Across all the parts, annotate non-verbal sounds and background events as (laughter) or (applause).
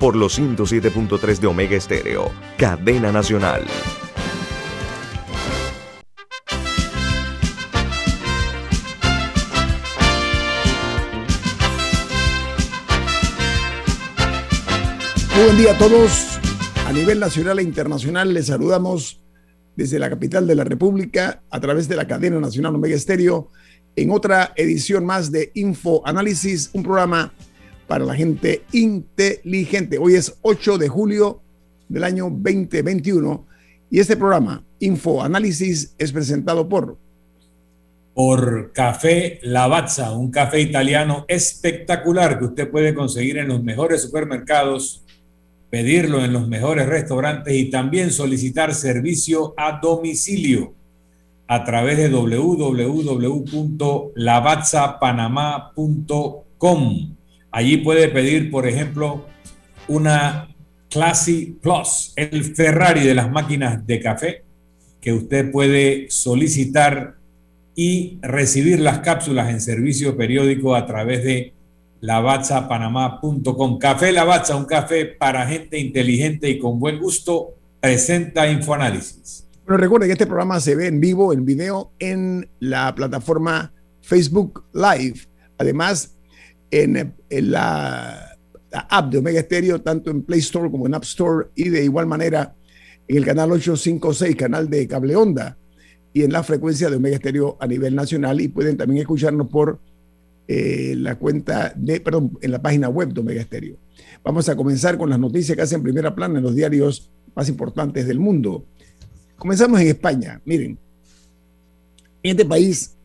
por los 107.3 de Omega Estéreo, cadena nacional. Muy buen día a todos. A nivel nacional e internacional les saludamos desde la capital de la República a través de la cadena nacional Omega Estéreo en otra edición más de Info Análisis, un programa para la gente inteligente. Hoy es 8 de julio del año 2021 y este programa Info Análisis es presentado por por Café Lavazza, un café italiano espectacular que usted puede conseguir en los mejores supermercados pedirlo en los mejores restaurantes y también solicitar servicio a domicilio a través de www.lavazzapanamá.com. Allí puede pedir, por ejemplo, una Classy Plus, el Ferrari de las máquinas de café, que usted puede solicitar y recibir las cápsulas en servicio periódico a través de lavazzapanamá.com. Café Lavazza, un café para gente inteligente y con buen gusto, presenta Infoanálisis. Bueno, recuerden que este programa se ve en vivo, en video, en la plataforma Facebook Live. Además, en, la, app de Omega Stereo, tanto en Play Store como en App Store, y de igual manera en el canal 856, canal de Cable Onda, y en la frecuencia de Omega Stereo a nivel nacional. Y pueden también escucharnos por eh, la cuenta de, perdón, en la página web de Omega Estéreo. Vamos a comenzar con las noticias que hacen primera plana en los diarios más importantes del mundo. Comenzamos en España. Miren, en este país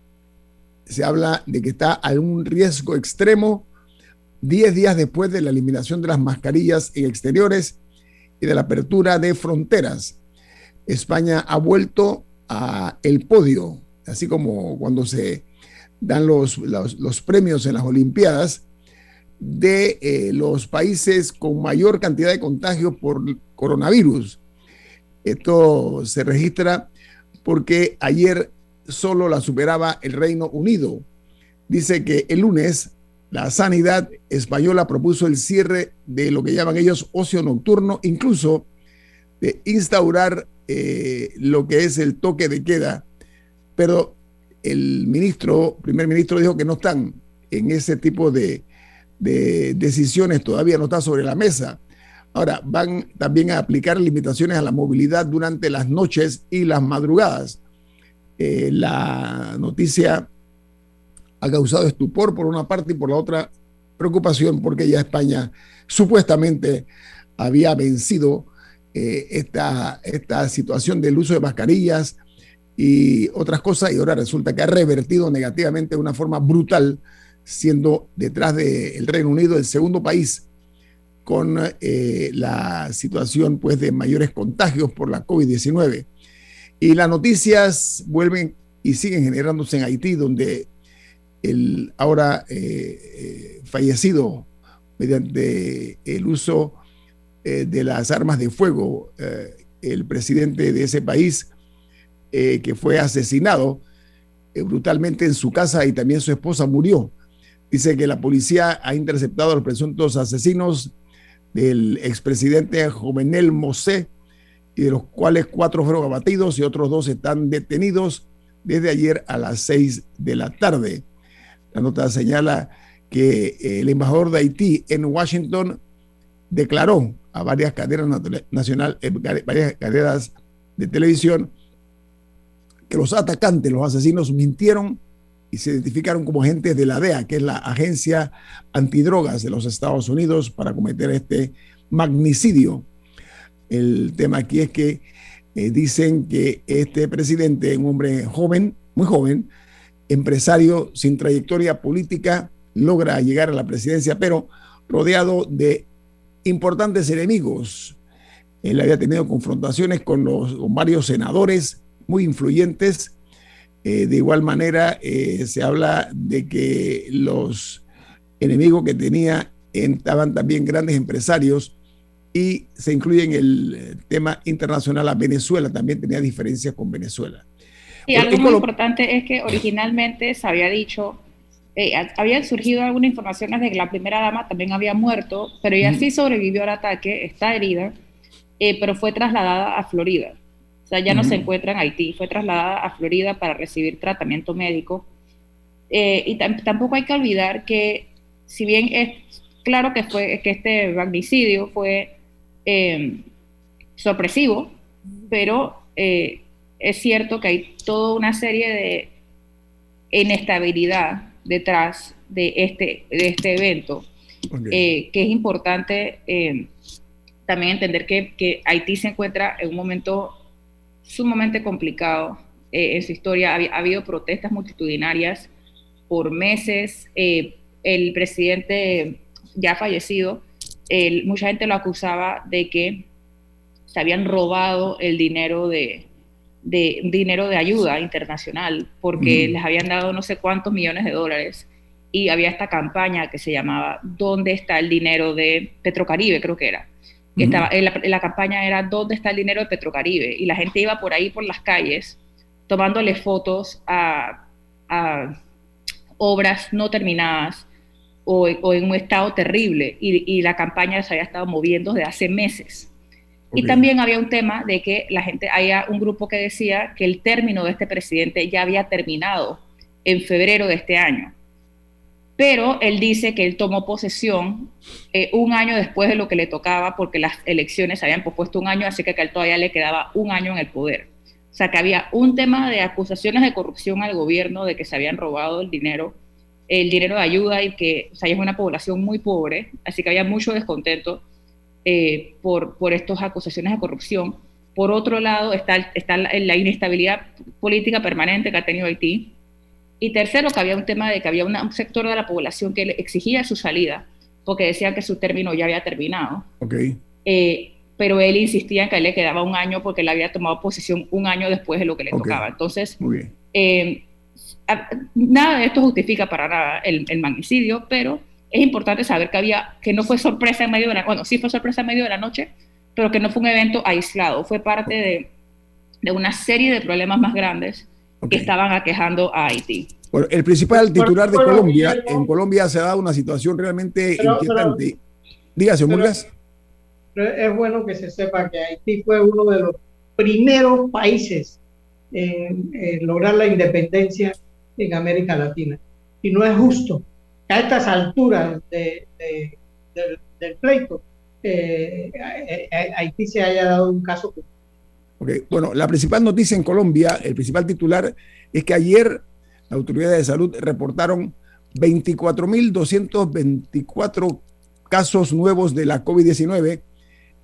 se habla de que está a un riesgo extremo 10 días después de la eliminación de las mascarillas en exteriores y de la apertura de fronteras. España ha vuelto a el podio, así como cuando se dan los, los, premios en las Olimpiadas de eh, los países con mayor cantidad de contagios por coronavirus. Esto se registra porque ayer solo la superaba el Reino Unido. Dice que el lunes la sanidad española propuso el cierre de lo que llaman ellos ocio nocturno, incluso de instaurar eh, lo que es el toque de queda, pero el ministro, primer ministro dijo que no están en ese tipo de, decisiones, todavía no está sobre la mesa. Ahora, van también a aplicar limitaciones a la movilidad durante las noches y las madrugadas. Eh, la noticia ha causado estupor por una parte y por la otra preocupación porque ya España supuestamente había vencido eh, esta, esta situación del uso de mascarillas, y otras cosas, y ahora resulta que ha revertido negativamente de una forma brutal, siendo detrás del Reino Unido el segundo país con eh, la situación pues, de mayores contagios por la COVID-19. Y las noticias vuelven y siguen generándose en Haití, donde el ahora eh, eh, fallecido mediante el uso de las armas de fuego, el presidente de ese país, eh, que fue asesinado eh, brutalmente en su casa y también su esposa murió. Dice que la policía ha interceptado a los presuntos asesinos del expresidente Jovenel Mosé, y de los cuales cuatro fueron abatidos y otros dos están detenidos desde ayer a las seis de la tarde. La nota señala que el embajador de Haití en Washington declaró a varias cadenas nacional, eh, varias cadenas de televisión que los atacantes, los asesinos, mintieron y se identificaron como agentes de la DEA, que es la agencia antidrogas de los Estados Unidos, para cometer este magnicidio. El tema aquí es que eh, dicen que este presidente, un hombre joven, muy joven, empresario sin trayectoria política, logra llegar a la presidencia, pero rodeado de importantes enemigos Él había tenido confrontaciones con, los, varios senadores muy influyentes. Eh, de igual manera, eh, se habla de que los enemigos que tenía estaban también grandes empresarios y se incluye en el tema internacional a Venezuela, también tenía diferencias con Venezuela. Y algo muy importante es que originalmente se había dicho, eh, habían surgido algunas informaciones de que la primera dama también había muerto, pero ella sí sobrevivió al ataque, está herida, eh, pero fue trasladada a Florida. O sea, ya no se encuentra en Haití, fue trasladada a Florida para recibir tratamiento médico. Eh, y tampoco hay que olvidar que, si bien es claro que, fue, que este magnicidio fue em, sorpresivo, pero eh, es cierto que hay toda una serie de inestabilidad detrás de este, de este evento, que es importante em, también entender que, Haití se encuentra en un momento sumamente complicado eh, en su historia. Ha, habido protestas multitudinarias por meses. Eh, el presidente ya fallecido, mucha gente lo acusaba de que se habían robado el dinero de, dinero de ayuda internacional porque les habían dado no sé cuántos millones de dólares y había esta campaña que se llamaba ¿Dónde está el dinero de Petrocaribe? Creo que era estaba, en la, campaña era ¿dónde está el dinero de Petrocaribe? Y la gente iba por ahí, por las calles, tomándole fotos a, obras no terminadas o, en un estado terrible. Y, la campaña se había estado moviendo desde hace meses. Y también había un tema de que la gente, había un grupo que decía que el término de este presidente ya había terminado en febrero de este año pero él dice que él tomó posesión eh, un año después de lo que le tocaba porque las elecciones se habían pospuesto un año, así que a él todavía le quedaba un año en el poder. O sea, que había un tema de acusaciones de corrupción al gobierno, de que se habían robado el dinero, el dinero de ayuda y que o sea, es una población muy pobre, así que había mucho descontento eh, por, por estas acusaciones de corrupción. Por otro lado, está, está la inestabilidad política permanente que ha tenido Haití, y tercero, que había un tema de que había un sector de la población que exigía su salida, porque decía que su término ya había terminado. Okay. Eh, pero él insistía en que le quedaba un año porque él había tomado posición un año después de lo que le tocaba. Entonces, eh, nada de esto justifica para nada el, el, magnicidio, pero es importante saber que había, que no fue sorpresa en medio de la, bueno, sí fue sorpresa en medio de la noche, pero que no fue un evento aislado, fue parte de, de una serie de problemas más grandes que estaban aquejando a Haití. Bueno, el principal titular de Colombia, en Colombia se ha dado una situación realmente inquietante. Dígase, Murgas. Es bueno que se sepa que Haití fue uno de los primeros países en, lograr la independencia en América Latina. Y no es justo que a estas alturas del, pleito eh, Haití se haya dado un caso bueno, la principal noticia en Colombia, el principal titular, es que ayer las autoridades de salud reportaron 24.224 casos nuevos de la COVID-19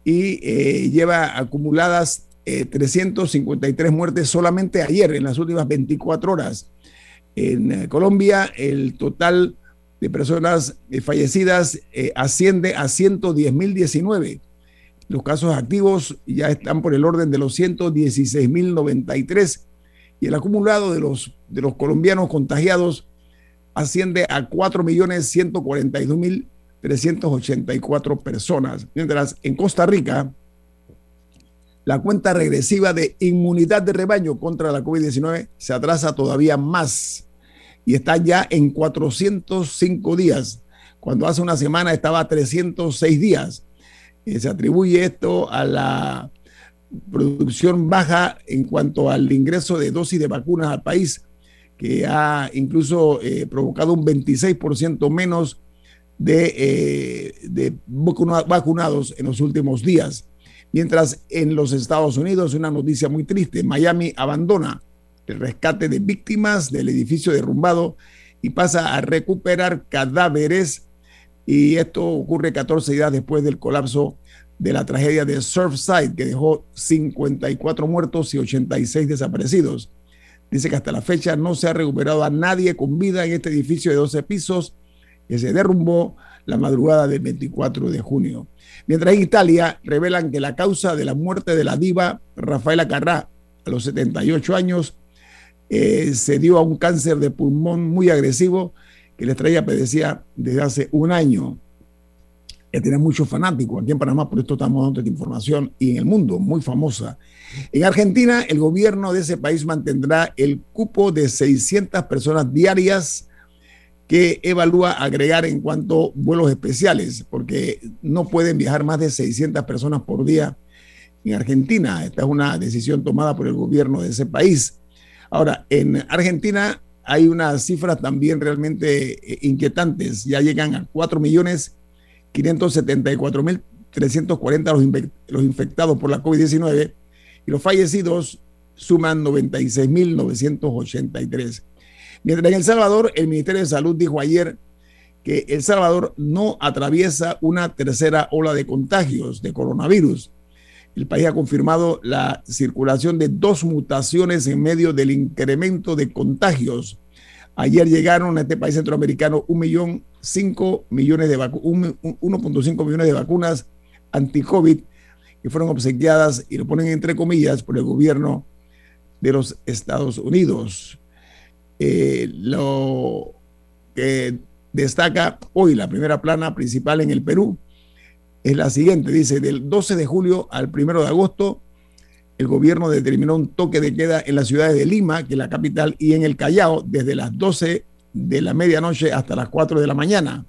y eh, lleva acumuladas 353 eh, muertes solamente ayer, en las últimas 24 horas. En eh, Colombia, el total de personas fallecidas asciende a 110.019 los casos activos ya están por el orden de los 116.093 y el acumulado de los, de los colombianos contagiados asciende a 4.142.384 personas. Mientras en Costa Rica, la cuenta regresiva de inmunidad de rebaño contra la COVID-19 se atrasa todavía más y está ya en 405 días, cuando hace una semana estaba a 306 días se atribuye esto a la producción baja en cuanto al ingreso de dosis de vacunas al país, que ha incluso eh, provocado un 26% menos de, eh, de vacunados en los últimos días. Mientras en los Estados Unidos, una noticia muy triste, Miami abandona el rescate de víctimas del edificio derrumbado y pasa a recuperar cadáveres y esto ocurre 14 días después del colapso de la tragedia de Surfside, que dejó 54 muertos y 86 desaparecidos. Dice que hasta la fecha no se ha recuperado a nadie con vida en este edificio de 12 pisos que se derrumbó la madrugada del 24 de junio. Mientras en Italia revelan que la causa de la muerte de la diva Rafaela Carrá a los 78 años eh, se dio a un cáncer de pulmón muy agresivo que la estrella padecía desde hace un año. Ya tiene muchos fanáticos aquí en Panamá, por esto estamos dando esta información, y en el mundo, muy famosa. En Argentina, el gobierno de ese país mantendrá el cupo de 600 personas diarias que evalúa agregar en cuanto vuelos especiales, porque no pueden viajar más de 600 personas por día en Argentina. Esta es una decisión tomada por el gobierno de ese país. Ahora, en Argentina hay unas cifras también realmente eh, inquietantes. Ya llegan a 4 millones 574 mil 340 los, infectados por la COVID-19 y los fallecidos suman 96 mil 983. Mientras en El Salvador, el Ministerio de Salud dijo ayer que El Salvador no atraviesa una tercera ola de contagios de coronavirus. El país ha confirmado la circulación de dos mutaciones en medio del incremento de contagios. Ayer llegaron a este país centroamericano un millón cinco millones de 1.5 millones de vacunas anti-COVID que fueron obsequiadas y lo ponen entre comillas por el gobierno de los Estados Unidos. Eh, lo que destaca hoy la primera plana principal en el Perú es la siguiente, dice, del 12 de julio al 1 de agosto, el gobierno determinó un toque de queda en las ciudades de Lima, que es la capital, y en el Callao, desde las 12 de la medianoche hasta las 4 de la mañana.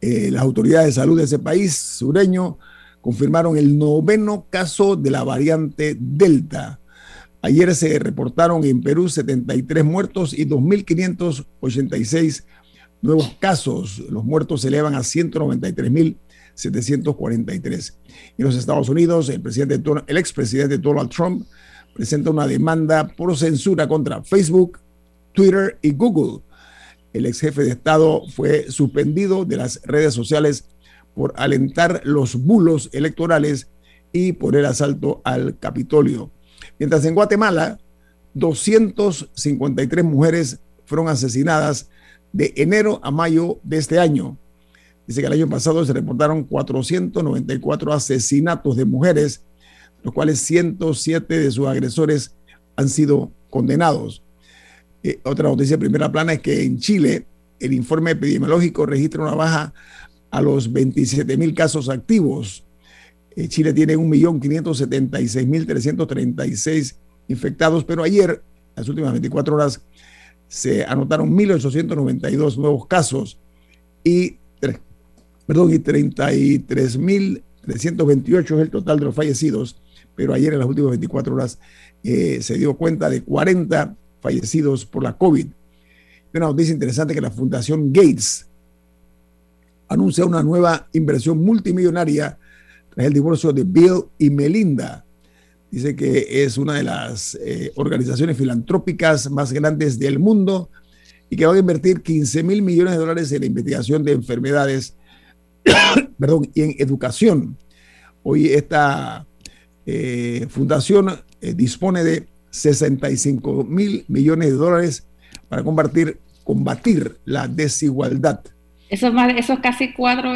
Eh, las autoridades de salud de ese país sureño confirmaron el noveno caso de la variante Delta. Ayer se reportaron en Perú 73 muertos y 2.586 nuevos casos. Los muertos se elevan a 193.743. En los Estados Unidos, el, presidente, el expresidente Donald Trump presenta una demanda por censura contra Facebook, Twitter y Google. El ex jefe de Estado fue suspendido de las redes sociales por alentar los bulos electorales y por el asalto al Capitolio. Mientras en Guatemala, 253 mujeres fueron asesinadas de enero a mayo de este año. Dice que el año pasado se reportaron 494 asesinatos de mujeres, los cuales 107 de sus agresores han sido condenados. Eh, otra noticia de primera plana es que en Chile el informe epidemiológico registra una baja a los 27 mil casos activos. Eh, Chile tiene 1.576.336 infectados, pero ayer, las últimas 24 horas, se anotaron 1.892 nuevos casos y, perdón, y 33.328 es el total de los fallecidos, pero ayer en las últimas 24 horas eh, se dio cuenta de 40 fallecidos por la COVID. Una noticia interesante que la Fundación Gates anuncia una nueva inversión multimillonaria tras el divorcio de Bill y Melinda. Dice que es una de las eh, organizaciones filantrópicas más grandes del mundo y que va a invertir 15 mil millones de dólares en la investigación de enfermedades (coughs) perdón, y en educación. Hoy esta eh, fundación eh, dispone de 65 mil millones de dólares para combatir, combatir la desigualdad. Eso es, más, eso es casi cuatro,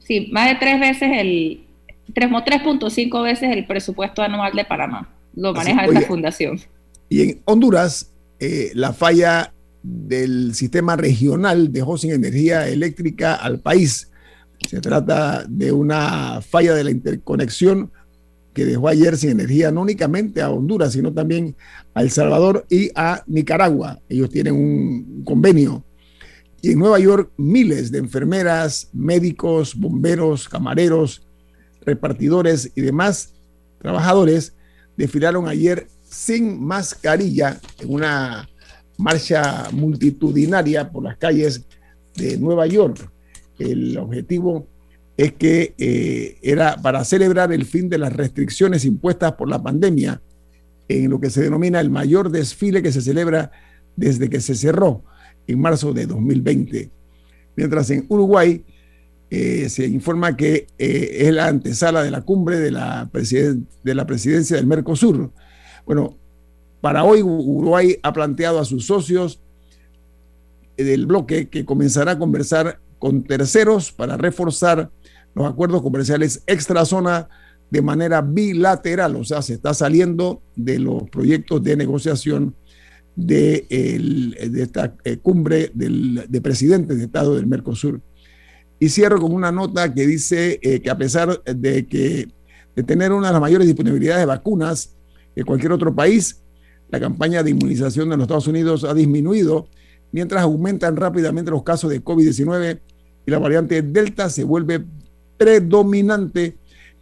sí, más de tres veces el, 3.5 veces el presupuesto anual de Panamá. Lo maneja esta fundación. Y en Honduras, eh, la falla del sistema regional dejó sin energía eléctrica al país. Se trata de una falla de la interconexión que dejó ayer sin energía no únicamente a Honduras, sino también a El Salvador y a Nicaragua. Ellos tienen un convenio. Y en Nueva York, miles de enfermeras, médicos, bomberos, camareros, repartidores y demás trabajadores desfilaron ayer sin mascarilla en una marcha multitudinaria por las calles de Nueva York. El objetivo es que eh, era para celebrar el fin de las restricciones impuestas por la pandemia en lo que se denomina el mayor desfile que se celebra desde que se cerró en marzo de 2020. Mientras en Uruguay eh, se informa que eh, es la antesala de la cumbre de la, de la presidencia del Mercosur. Bueno, para hoy Uruguay ha planteado a sus socios del bloque que comenzará a conversar con terceros para reforzar los acuerdos comerciales extra zona de manera bilateral, o sea, se está saliendo de los proyectos de negociación de, esta eh, cumbre de presidentes de Estado del Mercosur. Y cierro con una nota que dice eh, que a pesar de, que, de tener una de las mayores disponibilidades de vacunas que cualquier otro país, la campaña de inmunización de los Estados Unidos ha disminuido, mientras aumentan rápidamente los casos de COVID-19 y la variante Delta se vuelve predominante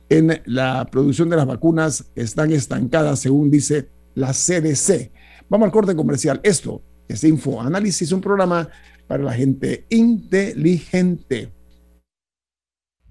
en la producción de las vacunas, están estancadas, según dice la CDC. Vamos al corte comercial. Esto es Info Análisis, un programa para la gente inteligente.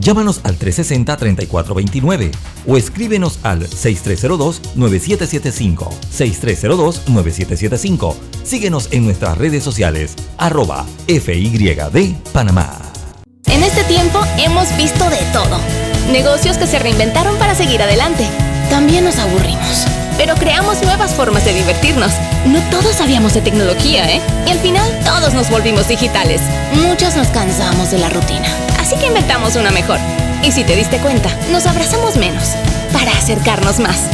Llámanos al 360-3429 o escríbenos al 6302-9775. 6302-9775. Síguenos en nuestras redes sociales, arroba FYD Panamá. En este tiempo hemos visto de todo. Negocios que se reinventaron para seguir adelante. También nos aburrimos. Pero creamos nuevas formas de divertirnos. No todos sabíamos de tecnología, ¿eh? Y al final todos nos volvimos digitales. Muchos nos cansamos de la rutina Así que inventamos una mejor. Y si te diste cuenta, nos abrazamos menos para acercarnos más.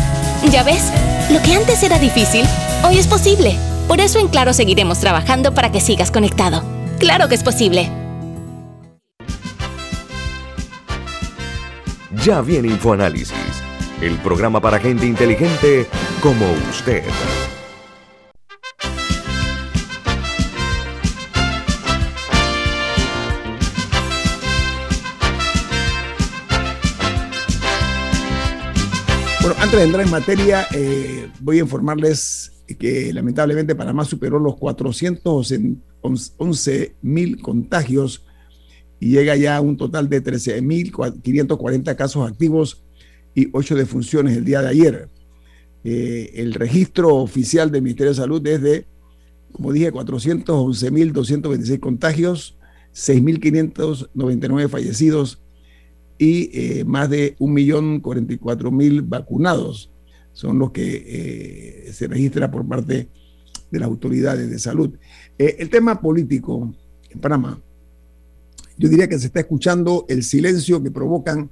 ¿Ya ves? Lo que antes era difícil, hoy es posible. Por eso en Claro seguiremos trabajando para que sigas conectado. Claro que es posible. Ya viene InfoAnálisis, el programa para gente inteligente como usted. Bueno, antes de entrar en materia, eh, voy a informarles que lamentablemente Panamá superó los 411 mil contagios y llega ya a un total de 13.540 casos activos y 8 defunciones el día de ayer. Eh, el registro oficial del Ministerio de Salud es de, como dije, 411.226 contagios, 6.599 fallecidos y eh, más de 1.044.000 vacunados son los que eh, se registra por parte de las autoridades de salud. El tema político en Panamá, yo diría que se está escuchando el silencio que provocan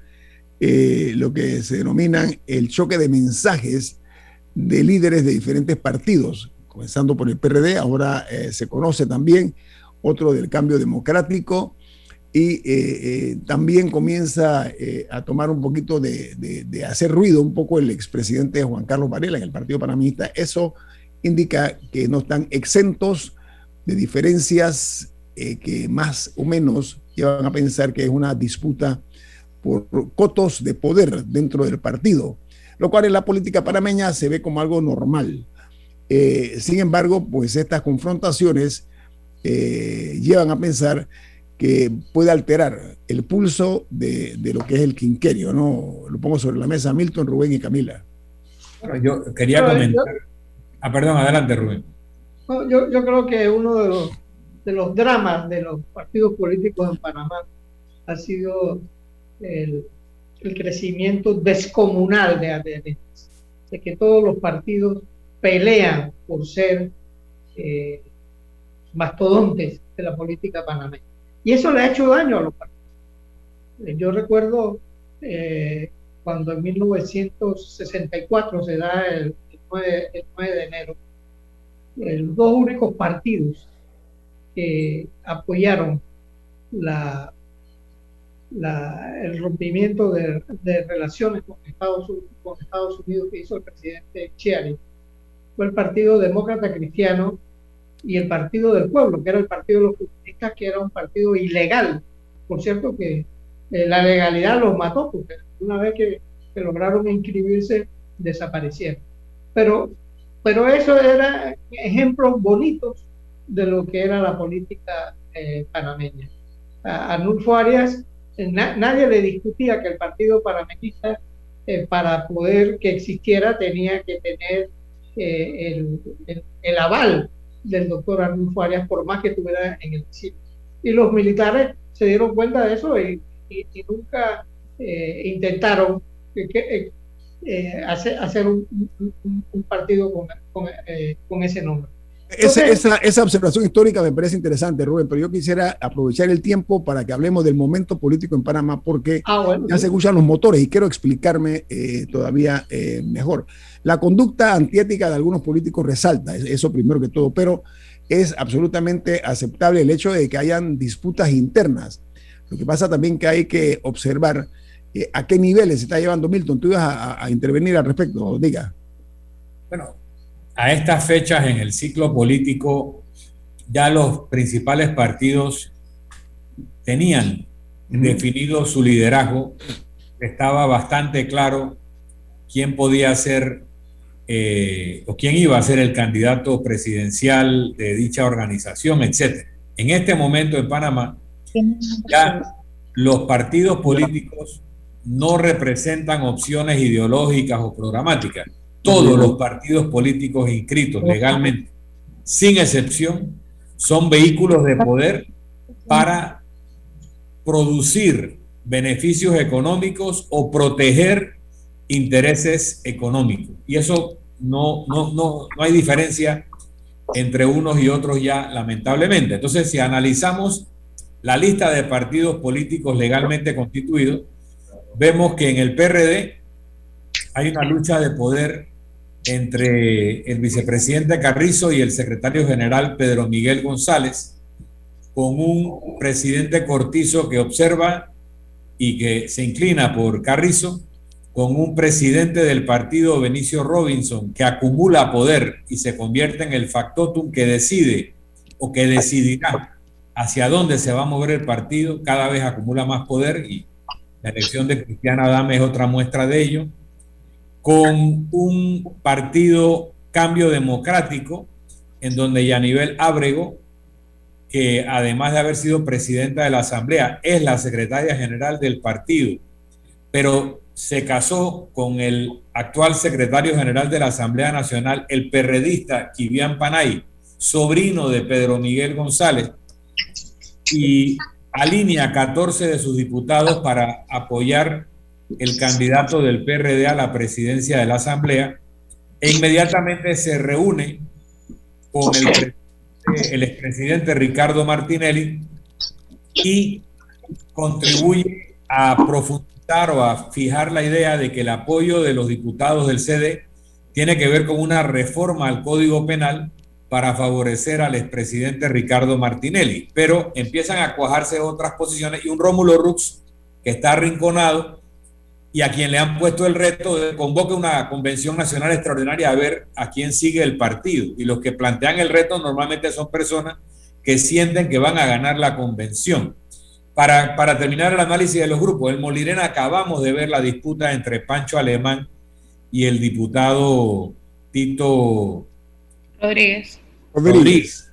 lo que se denominan el choque de mensajes de líderes de diferentes partidos, comenzando por el PRD, ahora se conoce también otro del cambio democrático, y eh, eh, también comienza eh, a tomar un poquito de, hacer ruido un poco el expresidente Juan Carlos Varela en el Partido Panamista. Eso indica que no están exentos de diferencias que más o menos llevan a pensar que es una disputa por cotos de poder dentro del partido, lo cual en la política panameña se ve como algo normal. sin embargo, pues estas confrontaciones llevan a pensar que puede alterar el pulso de, lo que es el quinquerio, ¿no? Lo pongo sobre la mesa Milton, Rubén y Camila. Bueno, yo quería comentar. ah, perdón, adelante, Rubén. Yo, yo, creo que uno de los, de los dramas de los partidos políticos en Panamá ha sido el, el crecimiento descomunal de adherentes, de que todos los partidos pelean por ser eh, mastodontes de la política panameña. Y eso le ha hecho daño a los partidos. Eh, yo recuerdo eh, cuando en 1964 se da el, 9, de enero, los dos únicos partidos que apoyaron la, el rompimiento de, relaciones con Estados, con Estados Unidos que hizo el presidente Chiari fue el Partido Demócrata Cristiano y el Partido del Pueblo, que era el Partido de los Comunistas, que era un partido ilegal. Por cierto, que eh, la legalidad los mató, porque una vez que, lograron inscribirse, desaparecieron. Pero, pero eso era ejemplos bonitos de lo que era la política eh, panameña. A, Nulfo Arias, eh, nadie le discutía que el partido panameñista, para poder que existiera, tenía que tener el, el, aval del doctor Arnulfo Arias, por más que estuviera en el sitio. Y los militares se dieron cuenta de eso y, nunca eh, intentaron eh, eh, hacer, hacer un, partido con, con, ese nombre. Esa, esa, observación histórica me parece interesante, Rubén, pero yo quisiera aprovechar el tiempo para que hablemos del momento político en Panamá, porque ah, ya se escuchan los motores y quiero explicarme todavía mejor. La conducta antiética de algunos políticos resalta, eso primero que todo, pero es absolutamente aceptable el hecho de que hayan disputas internas. Lo que pasa también que hay que observar eh, a qué niveles se está llevando Milton. Tú ibas a, intervenir al respecto, diga. Bueno, a estas fechas en el ciclo político ya los principales partidos tenían definido su liderazgo, estaba bastante claro quién podía ser eh, o quién iba a ser el candidato presidencial de dicha organización, etc. En este momento en Panamá, ya los partidos políticos no representan opciones ideológicas o programáticas. Todos los partidos políticos inscritos legalmente, sin excepción, son vehículos de poder para producir beneficios económicos o proteger intereses económicos. Y eso no, no, no, no hay diferencia entre unos y otros ya, lamentablemente. Entonces, si analizamos la lista de partidos políticos legalmente constituidos, vemos que en el PRD hay una lucha de poder entre el vicepresidente Carrizo y el secretario general Pedro Miguel González, con un presidente Cortizo que observa y que se inclina por Carrizo, con un presidente del partido Benicio Robinson que acumula poder y se convierte en el factotum que decide o que decidirá hacia dónde se va a mover el partido, cada vez acumula más poder y la elección de Cristiana Adame es otra muestra de ello, con un partido cambio democrático en donde Yanivel Ábrego, que además de haber sido presidenta de la Asamblea, es la secretaria general del partido, pero se casó con el actual secretario general de la Asamblea Nacional, el perredista Kivian Panay, sobrino de Pedro Miguel González, y alinea 14 de sus diputados para apoyar el candidato del PRD a la presidencia de la Asamblea, e inmediatamente se reúne con el, el expresidente Ricardo Martinelli y contribuye a profundizar o a fijar la idea de que el apoyo de los diputados del CD tiene que ver con una reforma al Código Penal para favorecer al expresidente Ricardo Martinelli. Pero empiezan a cuajarse otras posiciones y un Rómulo Rux que está arrinconado y a quien le han puesto el reto de convoque una convención nacional extraordinaria a ver a quién sigue el partido. Y los que plantean el reto normalmente son personas que sienten que van a ganar la convención. Para, terminar el análisis de los grupos, en Molirena acabamos de ver la disputa entre Pancho Alemán y el diputado Tito Rodríguez. Rodríguez.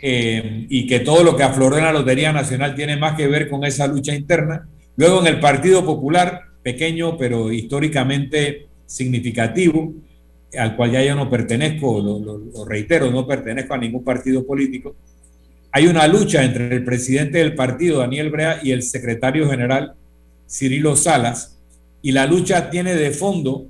Eh, y que todo lo que afloró en la Lotería Nacional tiene más que ver con esa lucha interna. Luego en el Partido Popular, pequeño pero históricamente significativo, al cual ya yo no pertenezco, lo reitero, no pertenezco a ningún partido político hay una lucha entre el presidente del partido, Daniel Brea, y el secretario general, Cirilo Salas, Y la lucha tiene de fondo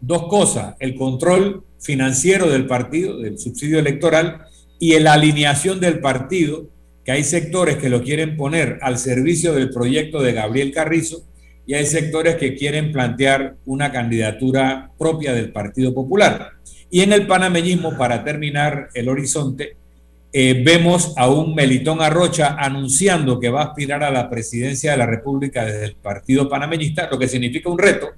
dos cosas, el control financiero del partido, del subsidio electoral, y la alineación del partido, que hay sectores que lo quieren poner al servicio del proyecto de Gabriel Carrizo y hay sectores que quieren plantear una candidatura propia del Partido Popular. Y en el panameñismo, para terminar el horizonte, eh, vemos a un Melitón Arrocha anunciando que va a aspirar a la presidencia de la República desde el Partido Panameñista, lo que significa un reto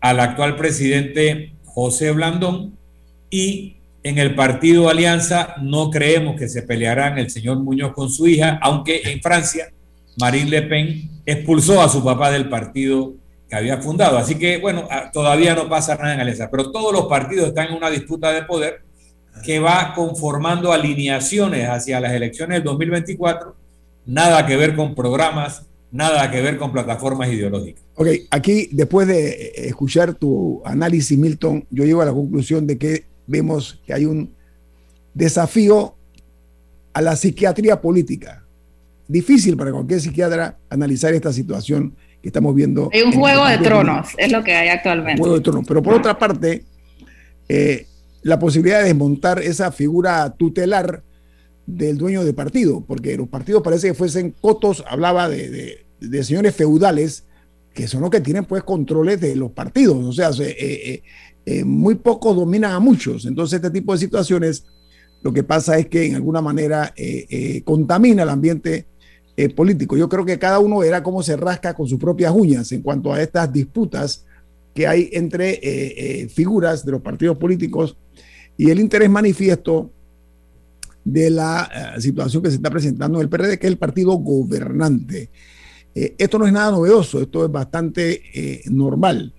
al actual presidente José Blandón y en el partido Alianza no creemos que se pelearán el señor Muñoz con su hija, aunque en Francia Marine Le Pen expulsó a su papá del partido que había fundado. Así que, bueno, ah, todavía no pasa nada en Alianza, pero todos los partidos están en una disputa de poder que va conformando alineaciones hacia las elecciones del 2024, nada que ver con programas, nada que ver con plataformas ideológicas. Ok, aquí después de eh, escuchar tu análisis, Milton, yo llego a la conclusión de que vemos que hay un desafío a la psiquiatría política. Difícil para cualquier psiquiatra analizar esta situación que estamos viendo. Hay un juego de tronos, es lo que hay actualmente. Un juego de tronos. Pero por otra parte, eh, la posibilidad de desmontar esa figura tutelar del dueño de partido, porque los partidos parece que fuesen cotos, hablaba de, señores feudales, que son los que tienen pues controles de los partidos, o sea, eh, eh, eh, muy pocos dominan a muchos, entonces este tipo de situaciones lo que pasa es que en alguna manera contamina el ambiente político. Yo creo que cada uno verá cómo se rasca con sus propias uñas en cuanto a estas disputas que hay entre figuras de los partidos políticos y el interés manifiesto de la eh, situación que se está presentando en el PRD, que es el partido gobernante. Eh, esto no es nada novedoso, esto es bastante eh, normal.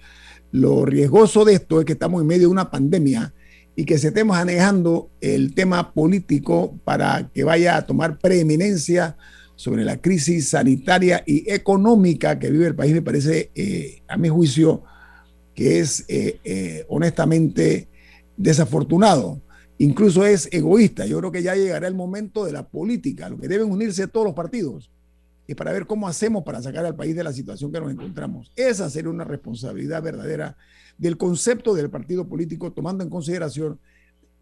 Lo riesgoso de esto es que estamos en medio de una pandemia y que se estemos manejando el tema político para que vaya a tomar preeminencia sobre la crisis sanitaria y económica que vive el país, me parece, a mi juicio, que es honestamente desafortunado incluso es egoísta. Yo creo que ya llegará el momento de la política, lo que deben unirse todos los partidos, y para ver cómo hacemos para sacar al país de la situación que nos encontramos. Esa sería una responsabilidad verdadera del concepto del partido político, tomando en consideración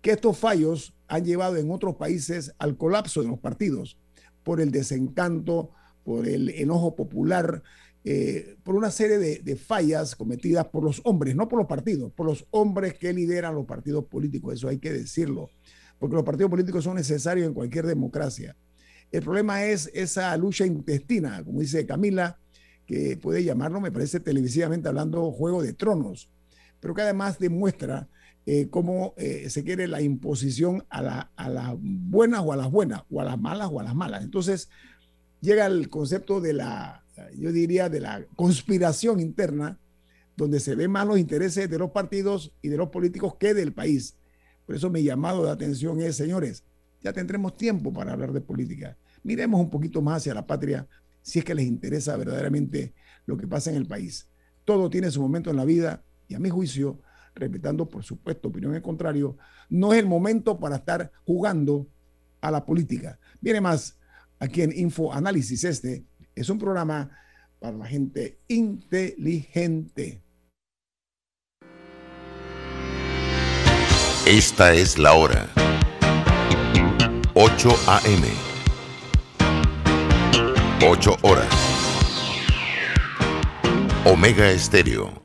que estos fallos han llevado en otros países al colapso de los partidos por el desencanto, por el enojo popular, eh, por una serie de, fallas cometidas por los hombres, no por los partidos, por los hombres que lideran los partidos políticos, eso hay que decirlo, porque los partidos políticos son necesarios en cualquier democracia. El problema es esa lucha intestina, como dice Camila, que puede llamarlo, me parece televisivamente hablando, juego de tronos, pero que además demuestra eh, cómo eh, se quiere la imposición a, las buenas o a las buenas, o a las malas o a las malas. Entonces llega el concepto de la yo diría, de la conspiración interna, donde se ven más los intereses de los partidos y de los políticos que del país. Por eso mi llamado de atención es, señores, ya tendremos tiempo para hablar de política. Miremos un poquito más hacia la patria si es que les interesa verdaderamente lo que pasa en el país. Todo tiene su momento en la vida y a mi juicio, respetando por supuesto opinión en contrario, no es el momento para estar jugando a la política. Viene más aquí en Info Análisis este es un programa para la gente inteligente. Esta es la hora. 8 a.m. 8 horas. Omega Estéreo,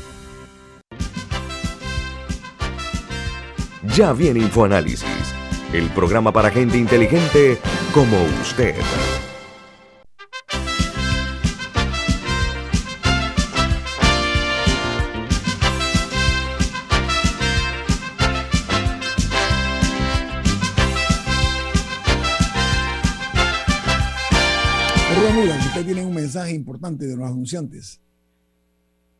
Ya viene InfoAnálisis, el programa para gente inteligente como usted. usted tiene un mensaje importante de los anunciantes.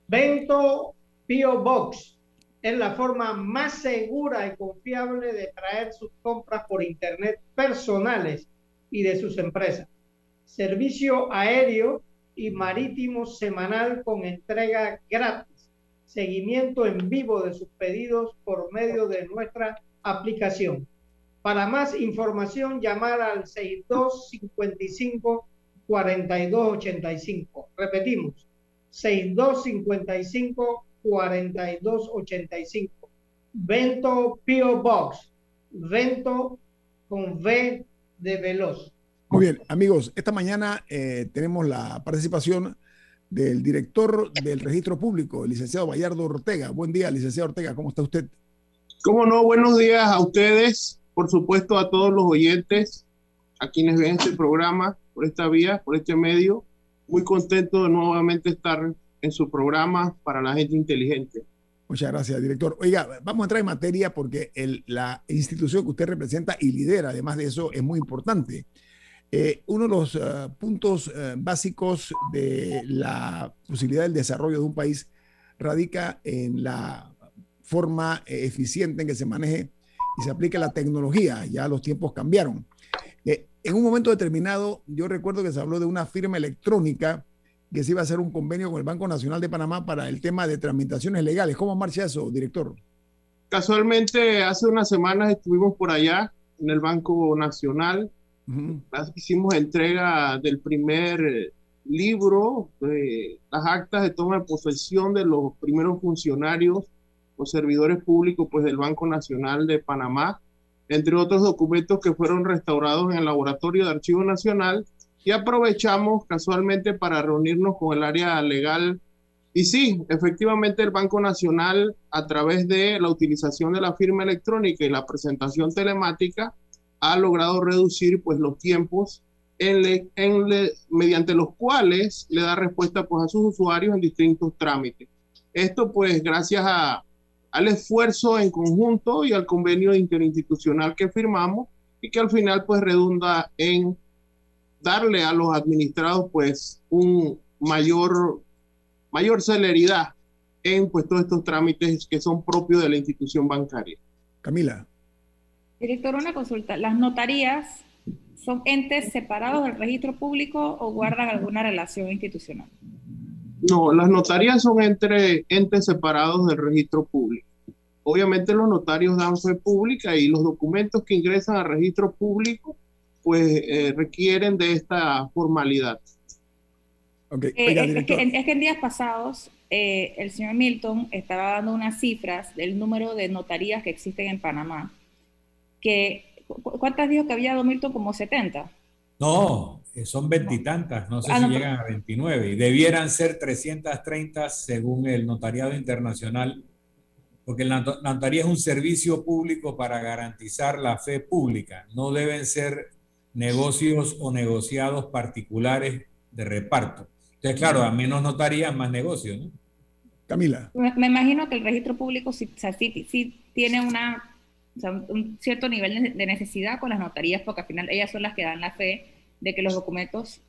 Vento Pio Box es la forma más segura y confiable de traer sus compras por Internet personales y de sus empresas. Servicio aéreo y marítimo semanal con entrega gratis. Seguimiento en vivo de sus pedidos por medio de nuestra aplicación. Para más información, llamar al 6255 4285. Repetimos, 6255 4285. Vento Pio Box. Vento con V de Veloz. Muy bien, amigos, esta mañana eh, tenemos la participación del director del registro público, el licenciado Bayardo Ortega. Buen día, licenciado Ortega, ¿cómo está usted? Cómo no, buenos días a ustedes, por supuesto a todos los oyentes, a quienes ven este programa por esta vía, por este medio. Muy contento de nuevamente estar en su programa para la gente inteligente. Muchas gracias, director. Oiga, vamos a entrar en materia porque la institución que usted representa y lidera, además de eso, es muy importante. Eh, uno de los eh, puntos eh, básicos de la posibilidad del desarrollo de un país radica en la forma eficiente en que se maneje y se aplique la tecnología. Ya los tiempos cambiaron. en un momento determinado, yo recuerdo que se habló de una firma electrónica que se iba a hacer un convenio con el Banco Nacional de Panamá para el tema de tramitaciones legales. ¿Cómo marcha eso, director? Casualmente, hace unas semanas estuvimos por allá en el Banco Nacional. Hicimos entrega del primer libro, de las actas de toma de posesión de los primeros funcionarios o servidores públicos pues, del Banco Nacional de Panamá, entre otros documentos que fueron restaurados en el Laboratorio de Archivo Nacional y aprovechamos casualmente para reunirnos con el área legal. Y sí, efectivamente el Banco Nacional, a través de la utilización de la firma electrónica y la presentación telemática, ha logrado reducir pues, los tiempos en en mediante los cuales le da respuesta pues, a sus usuarios en distintos trámites. Esto pues gracias al esfuerzo en conjunto y al convenio interinstitucional que firmamos y que al final pues redunda en darle a los administrados pues un mayor, mayor celeridad en pues todos estos trámites que son propios de la institución bancaria. Camila. Director, una consulta. ¿Las notarías son entes separados del registro público o guardan alguna relación institucional? No, las notarías son entre entes separados del registro público. Obviamente los notarios dan fe pública y los documentos que ingresan al registro público pues eh, requieren de esta formalidad. Okay. Eh, es, que, en días pasados eh, el señor Milton estaba dando unas cifras del número de notarías que existen en Panamá. Que, ¿Cuántas dijo que había, don Milton? Como 70. No, son veintitantas, no sé ah, si llegan a 29, y debieran ser 330 según el Notariado Internacional, porque la notaría es un servicio público para garantizar la fe pública, no deben ser negocios o negociados particulares de reparto. Entonces, claro, a menos notarías, más negocios, ¿no? Camila. Me, imagino que el registro público sí, sí, tiene una, un cierto nivel de necesidad con las notarías, porque al final ellas son las que dan la fe de que los documentos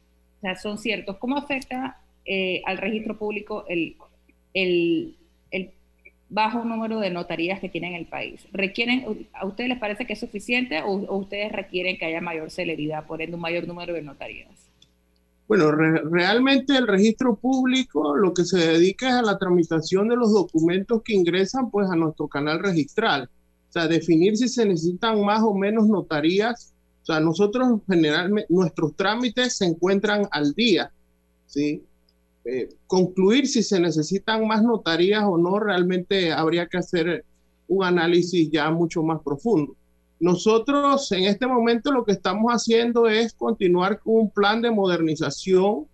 son ciertos. ¿Cómo afecta eh, al registro público el, el, bajo número de notarías que tiene en el país? ¿Requieren, ¿A ustedes les parece que es suficiente o, ustedes requieren que haya mayor celeridad, por un mayor número de notarías? Bueno, realmente el registro público lo que se dedica es a la tramitación de los documentos que ingresan pues a nuestro canal registral. O sea, definir si se necesitan más o menos notarías. O sea, nosotros generalmente, nuestros trámites se encuentran al día. ¿sí? Eh, concluir si se necesitan más notarías o no, realmente habría que hacer un análisis ya mucho más profundo. Nosotros en este momento lo que estamos haciendo es continuar con un plan de modernización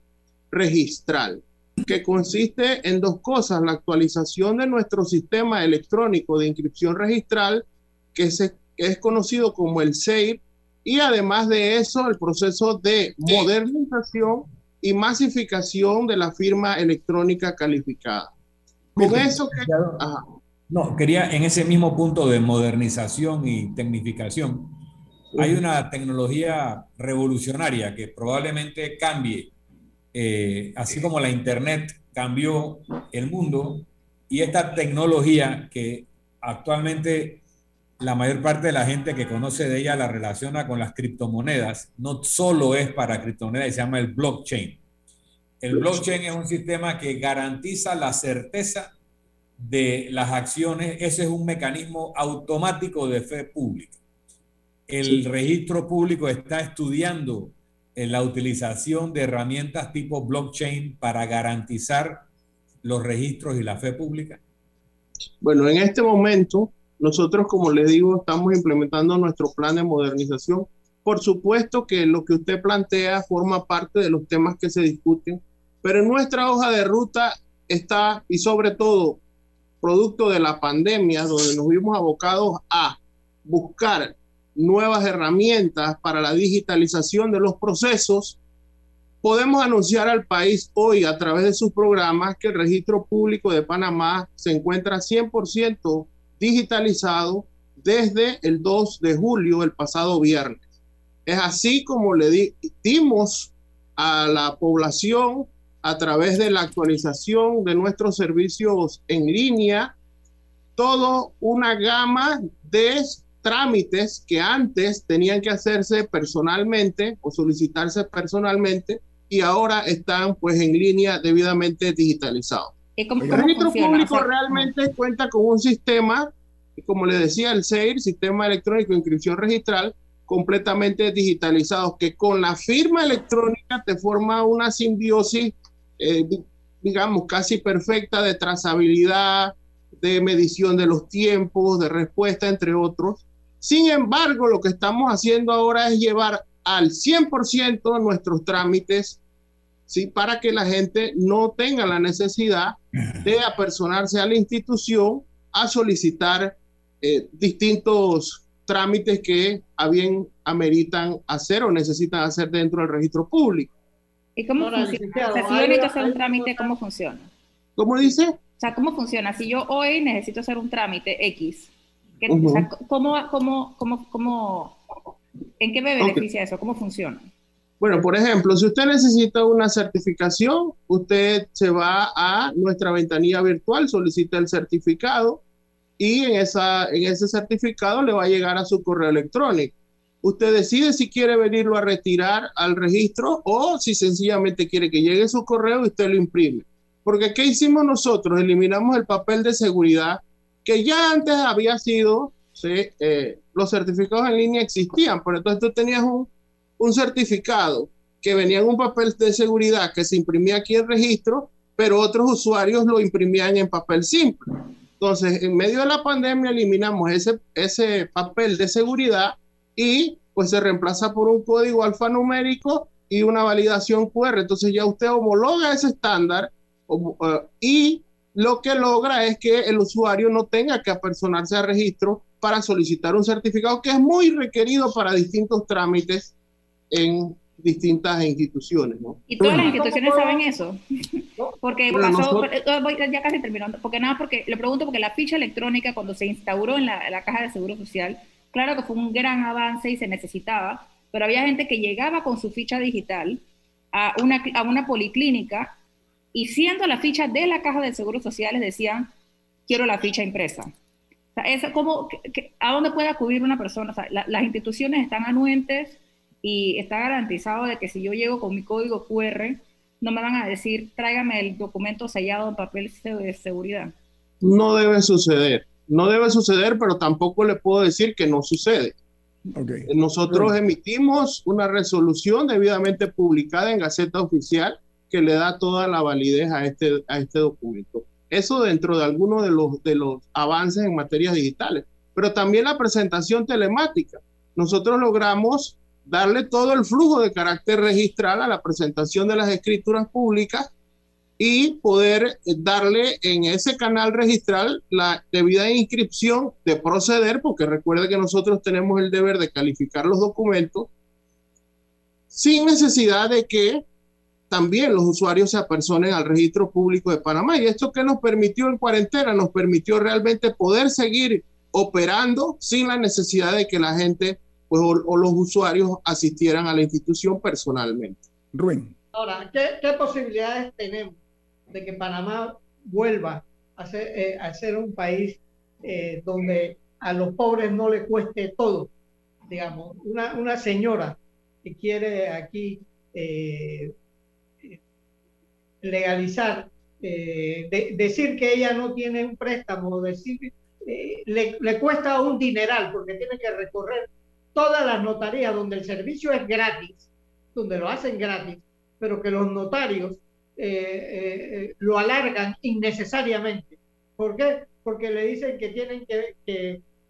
registral que consiste en dos cosas, la actualización de nuestro sistema electrónico de inscripción registral, que, es conocido como el SEIR, y además de eso, el proceso de modernización y masificación de la firma electrónica calificada. Con eso que... No, quería en ese mismo punto de modernización y tecnificación. Hay una tecnología revolucionaria que probablemente cambie, eh, así como la Internet cambió el mundo, y esta tecnología que actualmente la mayor parte de la gente que conoce de ella la relaciona con las criptomonedas, no solo es para criptomonedas, se llama el blockchain. El blockchain es un sistema que garantiza la certeza de las acciones, ese es un mecanismo automático de fe pública. El registro público está estudiando eh, la utilización de herramientas tipo blockchain para garantizar los registros y la fe pública. Bueno, en este momento, nosotros, como les digo, estamos implementando nuestro plan de modernización. Por supuesto que lo que usted plantea forma parte de los temas que se discuten, pero en nuestra hoja de ruta está, y sobre todo producto de la pandemia, donde nos vimos abocados a buscar nuevas herramientas para la digitalización de los procesos, podemos anunciar al país hoy a través de sus programas que el registro público de Panamá se encuentra 100% digitalizado desde el 2 de julio, el pasado viernes. Es así como le dimos a la población a través de la actualización de nuestros servicios en línea, toda una gama de trámites que antes tenían que hacerse personalmente o solicitarse personalmente y ahora están pues en línea debidamente digitalizados. El registro público realmente cuenta con un sistema, como le decía, el SEIR, Sistema Electrónico de Inscripción Registral, completamente digitalizado, que con la firma electrónica te forma una simbiosis eh, digamos, casi perfecta de trazabilidad, de medición de los tiempos, de respuesta, entre otros. Sin embargo, lo que estamos haciendo ahora es llevar al 100% nuestros trámites, ¿sí? para que la gente no tenga la necesidad de apersonarse a la institución a solicitar eh, distintos trámites que a bien ameritan hacer o necesitan hacer dentro del registro público. ¿Y cómo funciona? O sea, si yo necesito hacer un trámite, ¿cómo funciona? ¿Cómo dice? O sea, ¿cómo funciona? Si yo hoy necesito hacer un trámite X, o sea, ¿cómo, cómo, cómo, cómo, ¿en qué me beneficia eso? ¿Cómo funciona? Bueno, por ejemplo, si usted necesita una certificación, usted se va a nuestra ventanilla virtual, solicita el certificado y en, esa, en ese certificado le va a llegar a su correo electrónico. Usted decide si quiere venirlo a retirar al registro o si sencillamente quiere que llegue su correo y usted lo imprime. Porque ¿qué hicimos nosotros? Eliminamos el papel de seguridad que ya antes había sido, eh, los certificados en línea existían, pero entonces tú tenías un, un certificado que venía en un papel de seguridad que se imprimía aquí en registro, pero otros usuarios lo imprimían en papel simple. Entonces, en medio de la pandemia eliminamos ese, ese papel de seguridad y pues se reemplaza por un código alfanumérico y una validación QR. Entonces ya usted homologa ese estándar eh, y lo que logra es que el usuario no tenga que apersonarse a registro para solicitar un certificado que es muy requerido para distintos trámites en distintas instituciones. ¿no? ¿Y todas las instituciones saben eso? Porque pasó, ya casi terminando, porque nada, porque le pregunto porque la ficha electrónica cuando se instauró en la, la caja de seguro social, claro que fue un gran avance y se necesitaba, pero había gente que llegaba con su ficha digital a una, a una policlínica y siendo la ficha de la caja de seguros sociales decían, quiero la ficha impresa. O sea, como, ¿A dónde puede acudir una persona? O sea, las instituciones están anuentes y está garantizado de que si yo llego con mi código QR, no me van a decir, tráigame el documento sellado en papel de seguridad. No debe suceder. No debe suceder, pero tampoco le puedo decir que no sucede. Nosotros emitimos una resolución debidamente publicada en Gaceta Oficial que le da toda la validez a este, a este documento. Eso dentro de algunos de los, de los avances en materias digitales, pero también la presentación telemática. Nosotros logramos darle todo el flujo de carácter registral a la presentación de las escrituras públicas y poder darle en ese canal registral la debida inscripción de proceder, porque recuerde que nosotros tenemos el deber de calificar los documentos sin necesidad de que también los usuarios se apersonen al registro público de Panamá. Y esto que nos permitió en cuarentena, nos permitió realmente poder seguir operando sin la necesidad de que la gente pues, o, los usuarios asistieran a la institución personalmente. Rubén. Ahora, ¿qué, posibilidades tenemos de que Panamá vuelva a ser, eh, a ser un país eh, donde a los pobres no le cueste todo? Digamos, una, una señora que quiere aquí eh, legalizar, eh, decir que ella no tiene un préstamo, decir, eh, le, cuesta un dineral porque tiene que recorrer todas las notarías donde el servicio es gratis, donde lo hacen gratis, pero que los notarios eh, lo alargan innecesariamente. ¿Por qué? Porque le dicen que tienen que,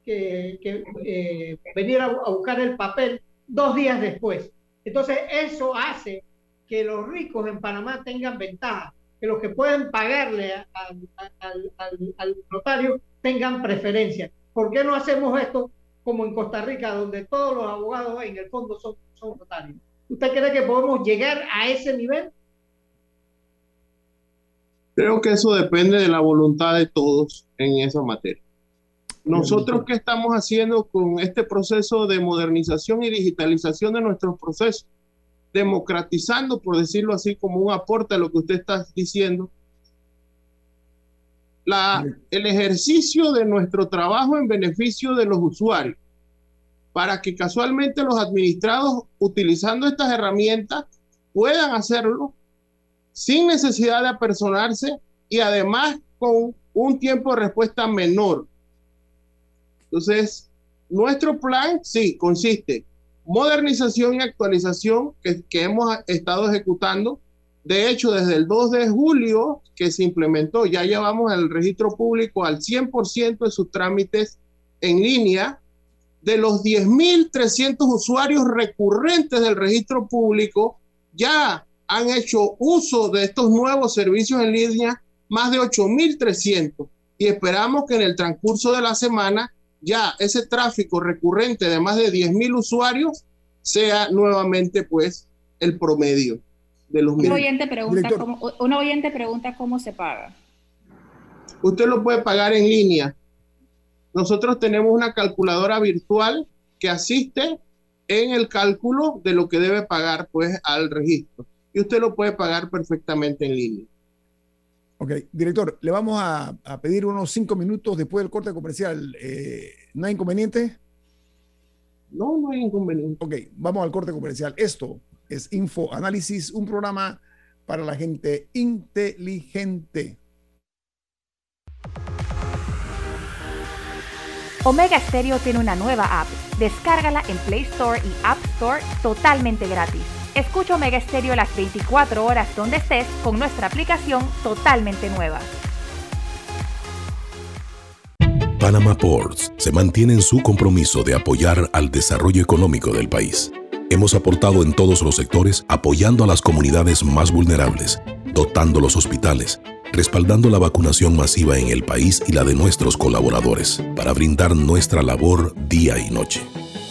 que, que venir a buscar el papel dos días después. Entonces, eso hace que los ricos en Panamá tengan ventaja, que los que pueden pagarle al, notario tengan preferencia. ¿Por qué no hacemos esto como en Costa Rica, donde todos los abogados en el fondo son, son notarios? ¿Usted cree que podemos llegar a ese nivel? Creo que eso depende de la voluntad de todos en esa materia. Nosotros, ¿qué estamos haciendo con este proceso de modernización y digitalización de nuestros procesos? democratizando, por decirlo así, como un aporte a lo que usted está diciendo, la, el ejercicio de nuestro trabajo en beneficio de los usuarios, para que casualmente los administrados, utilizando estas herramientas, puedan hacerlo sin necesidad de apersonarse y además con un tiempo de respuesta menor. Entonces, nuestro plan, sí, consiste modernización y actualización que, que, hemos estado ejecutando. De hecho, desde el 2 de julio que se implementó, ya llevamos el registro público al 100% de sus trámites en línea. De los 10.300 usuarios recurrentes del registro público, ya han hecho uso de estos nuevos servicios en línea más de 8.300 y esperamos que en el transcurso de la semana ya ese tráfico recurrente de más de 10.000 usuarios sea nuevamente pues el promedio de los un oyente pregunta cómo, un oyente pregunta cómo se paga. Usted lo puede pagar en línea. Nosotros tenemos una calculadora virtual que asiste en el cálculo de lo que debe pagar pues al registro. Y usted lo puede pagar perfectamente en línea. Ok, director, le vamos a, pedir unos cinco minutos después del corte comercial. Eh, ¿No hay inconveniente? No, no hay inconveniente. Ok, vamos al corte comercial. Esto es Info Análisis, un programa para la gente inteligente. Omega Stereo tiene una nueva app. Descárgala en Play Store y App Store totalmente gratis. Escucha Omega Stereo las 24 horas donde estés con nuestra aplicación totalmente nueva. Panama Ports se mantiene en su compromiso de apoyar al desarrollo económico del país. Hemos aportado en todos los sectores apoyando a las comunidades más vulnerables, dotando los hospitales, respaldando la vacunación masiva en el país y la de nuestros colaboradores, para brindar nuestra labor día y noche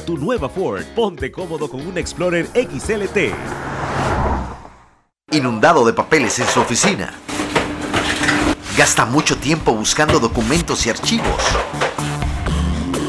tu nueva Ford. Ponte cómodo con un Explorer XLT. Inundado de papeles en su oficina. Gasta mucho tiempo buscando documentos y archivos.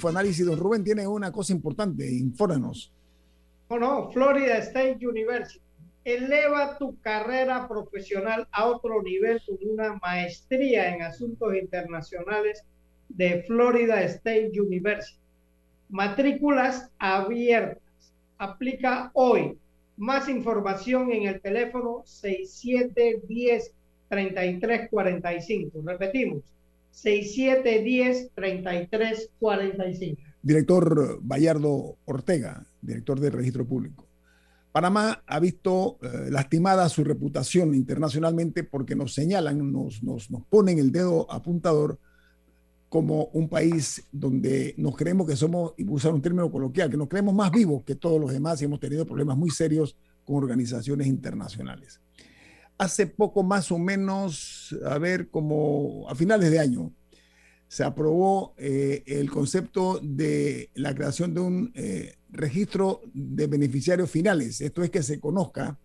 InfoAnálisis. Don Rubén tiene una cosa importante, infóranos. No, no, Florida State University. Eleva tu carrera profesional a otro nivel con una maestría en asuntos internacionales de Florida State University. Matrículas abiertas. Aplica hoy. Más información en el teléfono 6710-3345. Repetimos, 6710-3345. Director Bayardo Ortega, director del Registro Público. Panamá ha visto eh, lastimada su reputación internacionalmente porque nos señalan, nos, nos, nos ponen el dedo apuntador como un país donde nos creemos que somos, y usar un término coloquial, que nos creemos más vivos que todos los demás y hemos tenido problemas muy serios con organizaciones internacionales. Hace poco más o menos, a ver, como a finales de año, se aprobó eh, el concepto de la creación de un eh, registro de beneficiarios finales. Esto es que se conozca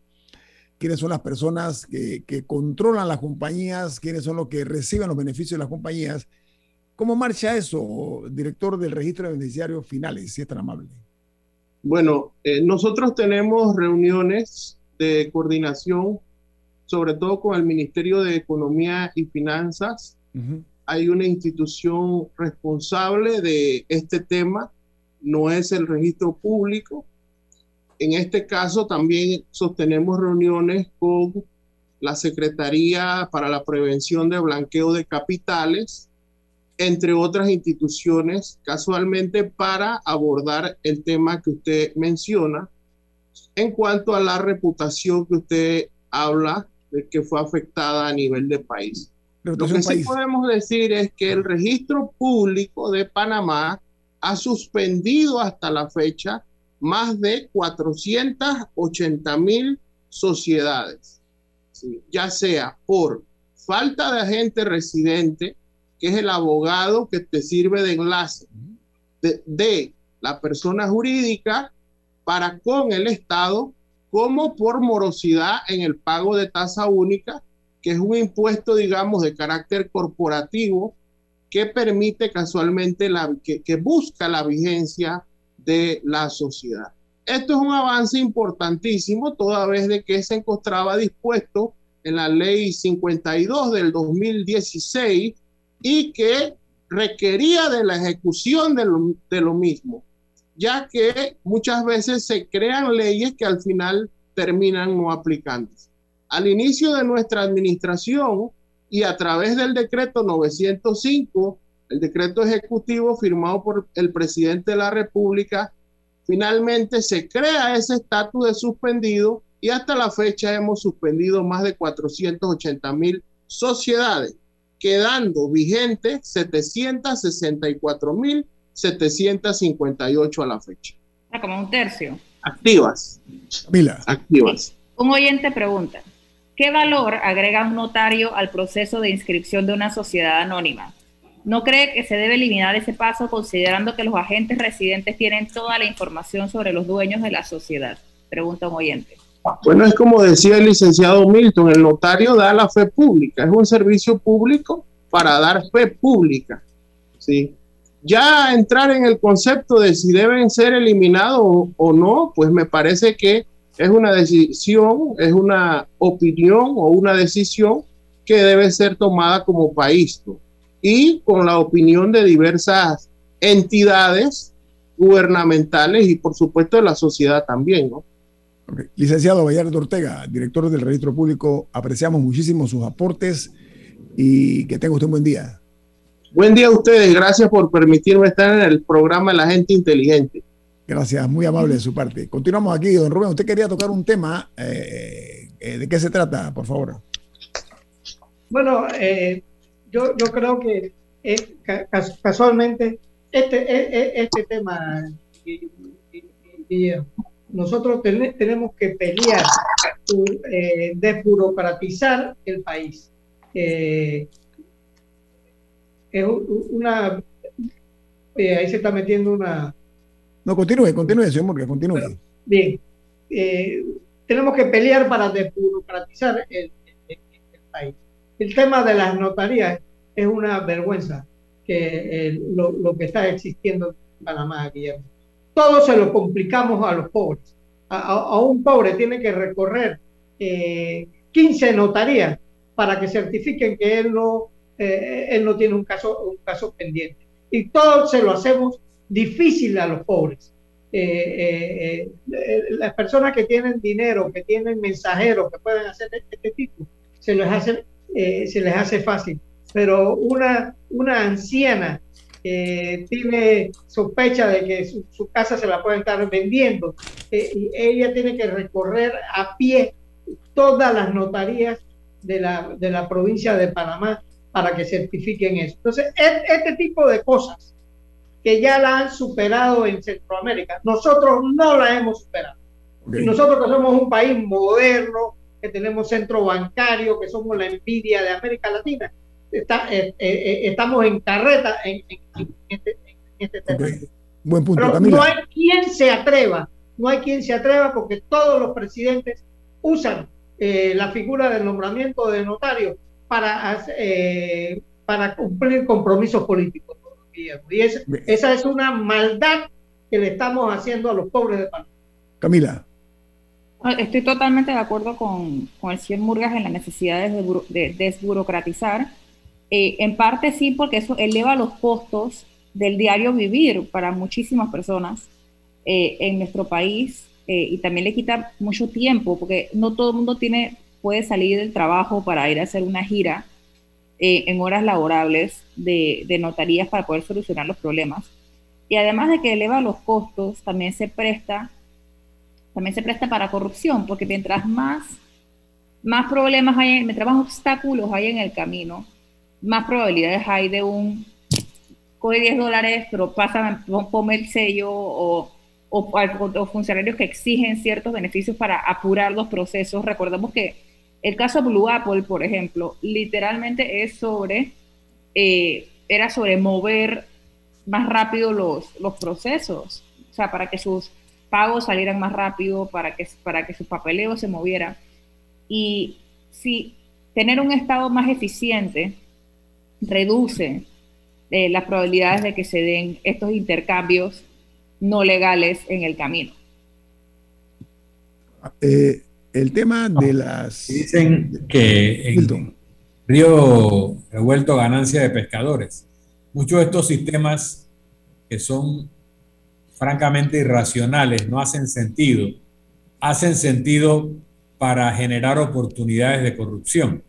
quiénes son las personas que, controlan las compañías, quiénes son los que reciben los beneficios de las compañías. ¿Cómo marcha eso, director del registro de beneficiarios finales, si es tan amable? Bueno, eh, nosotros tenemos reuniones de coordinación, sobre todo con el Ministerio de Economía y Finanzas. Uh -huh hay una institución responsable de este tema, no es el registro público. En este caso también sostenemos reuniones con la Secretaría para la Prevención de Blanqueo de Capitales, entre otras instituciones, casualmente para abordar el tema que usted menciona en cuanto a la reputación que usted habla que fue afectada a nivel de país. Lo que sí podemos decir es que el registro público de Panamá ha suspendido hasta la fecha más de 480 mil sociedades, ¿sí? ya sea por falta de agente residente, que es el abogado que te sirve de enlace de, de la persona jurídica para con el Estado, como por morosidad en el pago de tasa única que es un impuesto, digamos, de carácter corporativo que permite casualmente, la, que, que busca la vigencia de la sociedad. Esto es un avance importantísimo, toda vez de que se encontraba dispuesto en la ley 52 del 2016 y que requería de la ejecución de lo, de lo mismo, ya que muchas veces se crean leyes que al final terminan no aplicándose. Al inicio de nuestra administración y a través del decreto 905, el decreto ejecutivo firmado por el presidente de la República, finalmente se crea ese estatus de suspendido y hasta la fecha hemos suspendido más de 480 mil sociedades quedando vigentes 764.758 a la fecha. Ah, como un tercio. Activas. Mila. Activas. Un oyente pregunta, ¿qué valor agrega un notario al proceso de inscripción de una sociedad anónima? ¿No cree que se debe eliminar ese paso considerando que los agentes residentes tienen toda la información sobre los dueños de la sociedad? Pregunta un oyente. Bueno, es como decía el licenciado Milton, el notario da la fe pública, es un servicio público para dar fe pública. ¿sí? Ya entrar en el concepto de si deben ser eliminados o, no, pues me parece que es una decisión, es una opinión o una decisión que debe ser tomada como país y con la opinión de diversas entidades gubernamentales y por supuesto de la sociedad también, ¿no? Licenciado Bayardo Ortega, director del Registro Público, apreciamos muchísimo sus aportes y que tenga usted un buen día. Buen día a ustedes, gracias por permitirme estar en el programa La Gente Inteligente. Gracias, muy amable de su parte. Continuamos aquí, don Rubén. Usted quería tocar un tema. Eh, eh, ¿De qué se trata, por favor? Bueno, eh, yo, yo creo que casualmente este, este tema, Guillermo, nosotros tenemos que pelear, eh, desburocratizar el país. Eh, es una. Eh, ahí se está metiendo una. No, continúe, continúe, señor Morgan, continúe. Bien. Eh, tenemos que pelear para desburocratizar el, país. El tema de las notarías es una vergüenza que lo, lo, que está existiendo en Panamá, Guillermo todo se lo complicamos a los pobres. A, un pobre tiene que recorrer 15 eh, notarías para que certifiquen que él no, eh, él no tiene un caso, un caso pendiente. Y todo se lo hacemos difícil a los pobres. Eh, las personas que tienen dinero, que tienen mensajeros, que pueden hacer este, este tipo, se les hace, se les hace fácil. Pero una, una anciana tiene sospecha de que su, casa se la pueden estar vendiendo. Eh, y ella tiene que recorrer a pie todas las notarías de la, de la provincia de Panamá para que certifiquen eso. Entonces, este tipo de cosas que ya la han superado en Centroamérica, nosotros no la hemos superado. Y nosotros que somos un país moderno, que tenemos centro bancario, que somos la envidia de América Latina, está, eh, eh, eh, estamos en carreta en, este, este tema. Buen punto, Pero no hay quien se atreva, no hay quien se atreva porque todos los presidentes usan la figura del nombramiento de notario para, para cumplir compromisos políticos. Y esa es una maldad que le estamos haciendo a los pobres de Panamá. Camila. Estoy totalmente de acuerdo con, con el señor Murgas en la necesidad de, de desburocratizar eh, en parte sí, porque eso eleva los costos del diario vivir para muchísimas personas eh, en nuestro país eh, y también le quita mucho tiempo, porque no todo el mundo tiene, puede salir del trabajo para ir a hacer una gira en horas laborables de, de notarías para poder solucionar los problemas. Y además de que eleva los costos, también se presta, también se presta para corrupción, porque mientras más, más problemas hay, mientras más obstáculos hay en el camino, más probabilidades hay de un coge 10 dólares, pero pasa, ponme el sello o, o, funcionarios que exigen ciertos beneficios para apurar los procesos. Recordemos que el caso Blue Apple, por ejemplo, literalmente es sobre, eh, era sobre mover más rápido los, los procesos, o sea, para que sus pagos salieran más rápido, para que, para que su papeleo se moviera. Y si tener un Estado más eficiente reduce eh, las probabilidades de que se den estos intercambios no legales en el camino. Eh, el tema de las... Dicen que en Río Revuelto ganancia de pescadores. Muchos de estos sistemas que son francamente irracionales, no hacen sentido, hacen sentido para generar oportunidades de corrupción.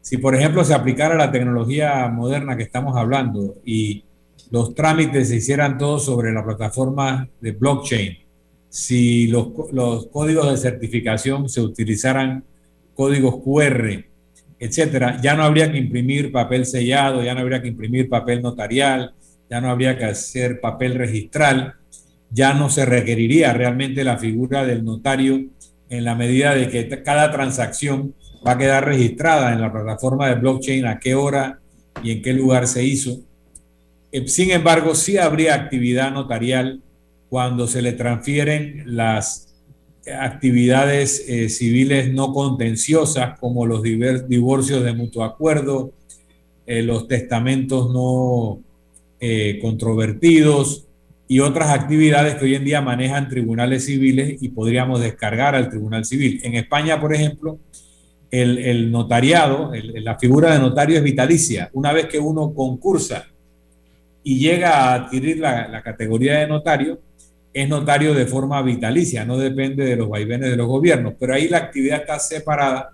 Si, por ejemplo, se aplicara la tecnología moderna que estamos hablando y los trámites se hicieran todos sobre la plataforma de blockchain, si los, códigos de certificación se utilizaran códigos QR etcétera, ya no habría que imprimir papel sellado, ya no habría que imprimir papel notarial, ya no habría que hacer papel registral, ya no se requeriría realmente la figura del notario en la medida de que cada transacción va a quedar registrada en la plataforma de blockchain a qué hora y en qué lugar se hizo. Eh, sin embargo, sí habría actividad notarial cuando se le transfieren las actividades eh, civiles no contenciosas como los divorcios de mutuo acuerdo, eh, los testamentos no controvertidos y otras actividades que hoy en día manejan tribunales civiles y podríamos descargar al tribunal civil. En España, por ejemplo, el, notariado, la figura de notario es vitalicia. Una vez que uno concursa y llega a adquirir la, categoría de notario, es notario de forma vitalicia, no depende de los vaivenes de los gobiernos, pero ahí la actividad está separada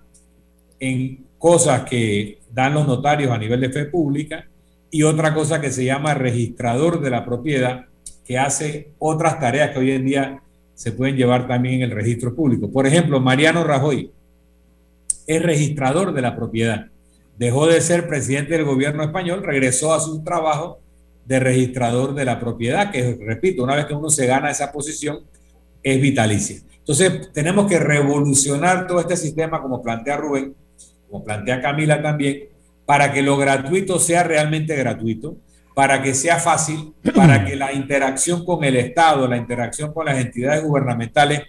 en cosas que dan los notarios a nivel de fe pública y otra cosa que se llama registrador de la propiedad, que hace otras tareas que hoy en día se pueden llevar también en el registro público. Por ejemplo, Mariano Rajoy es registrador de la propiedad. Dejó de ser presidente del gobierno español, regresó a su trabajo de registrador de la propiedad, que repito, una vez que uno se gana esa posición, es vitalicia. Entonces, tenemos que revolucionar todo este sistema, como plantea Rubén, como plantea Camila también, para que lo gratuito sea realmente gratuito, para que sea fácil, para que la interacción con el Estado, la interacción con las entidades gubernamentales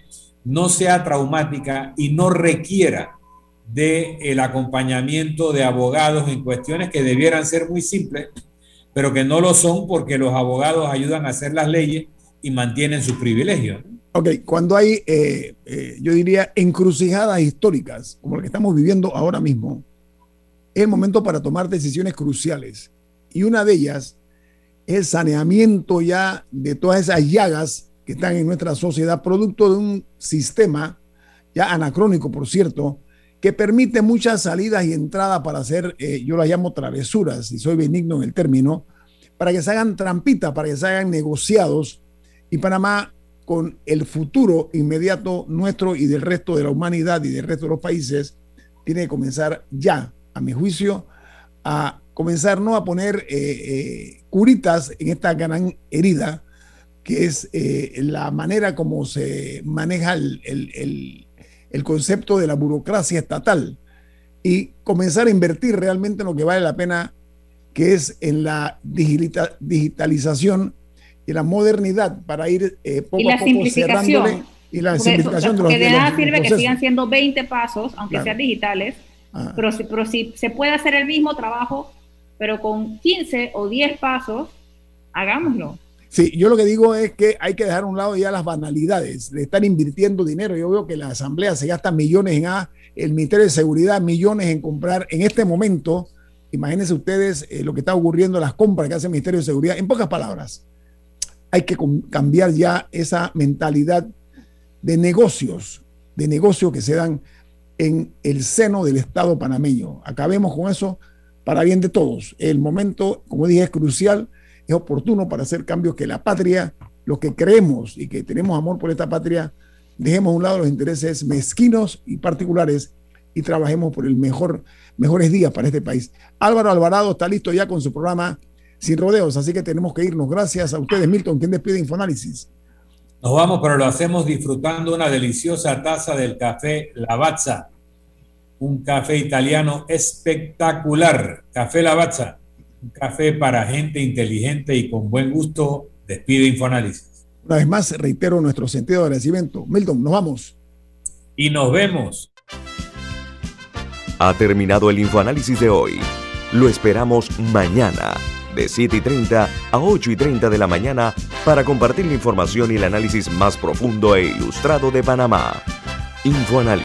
no sea traumática y no requiera del el acompañamiento de abogados en cuestiones que debieran ser muy simples, pero que no lo son porque los abogados ayudan a hacer las leyes y mantienen sus privilegios. Ok, cuando hay, eh, eh, yo diría, encrucijadas históricas, como la que estamos viviendo ahora mismo, es el momento para tomar decisiones cruciales. Y una de ellas es el saneamiento ya de todas esas llagas que están en nuestra sociedad, producto de un sistema ya anacrónico, por cierto, que permite muchas salidas y entradas para hacer, eh, yo las llamo travesuras, y soy benigno en el término, para que se hagan trampitas, para que se hagan negociados, y Panamá, con el futuro inmediato nuestro y del resto de la humanidad y del resto de los países, tiene que comenzar ya, a mi juicio, a comenzar no a poner eh, eh, curitas en esta gran herida, que es la manera como se maneja el concepto de la burocracia estatal y comenzar a invertir realmente en lo que vale la pena, que es en la digitalización y la modernidad para ir eh, poco a poco cerrándole y la simplificación de los, de nada sirve que sigan siendo 20 pasos, aunque sean digitales, ah. pero, si, pero si se puede hacer el mismo trabajo, pero con 15 o 10 pasos, hagámoslo. Sí, yo lo que digo es que hay que dejar a un lado ya las banalidades de estar invirtiendo dinero. Yo veo que la Asamblea se gasta millones en A, el Ministerio de Seguridad millones en comprar en este momento. Imagínense ustedes eh, lo que está ocurriendo, las compras que hace el Ministerio de Seguridad. En pocas palabras, hay que cambiar ya esa mentalidad de negocios, de negocios que se dan en el seno del Estado panameño. Acabemos con eso para bien de todos. El momento, como dije, es crucial es oportuno para hacer cambios que la patria, los que creemos y que tenemos amor por esta patria, dejemos a un lado los intereses mezquinos y particulares y trabajemos por el mejor, mejores días para este país. Álvaro Alvarado está listo ya con su programa Sin Rodeos, así que tenemos que irnos. Gracias a ustedes, Milton, quien despide Infoanálisis. Nos vamos, pero lo hacemos disfrutando una deliciosa taza del café Lavazza, un café italiano espectacular. Café Lavazza un café para gente inteligente y con buen gusto. Despide Infoanálisis. Una vez más, reitero nuestro sentido de agradecimiento. Milton, nos vamos. Y nos vemos. Ha terminado el Infoanálisis de hoy. Lo esperamos mañana, de 7 y 30 a 8 y 30 de la mañana, para compartir la información y el análisis más profundo e ilustrado de Panamá. Infoanálisis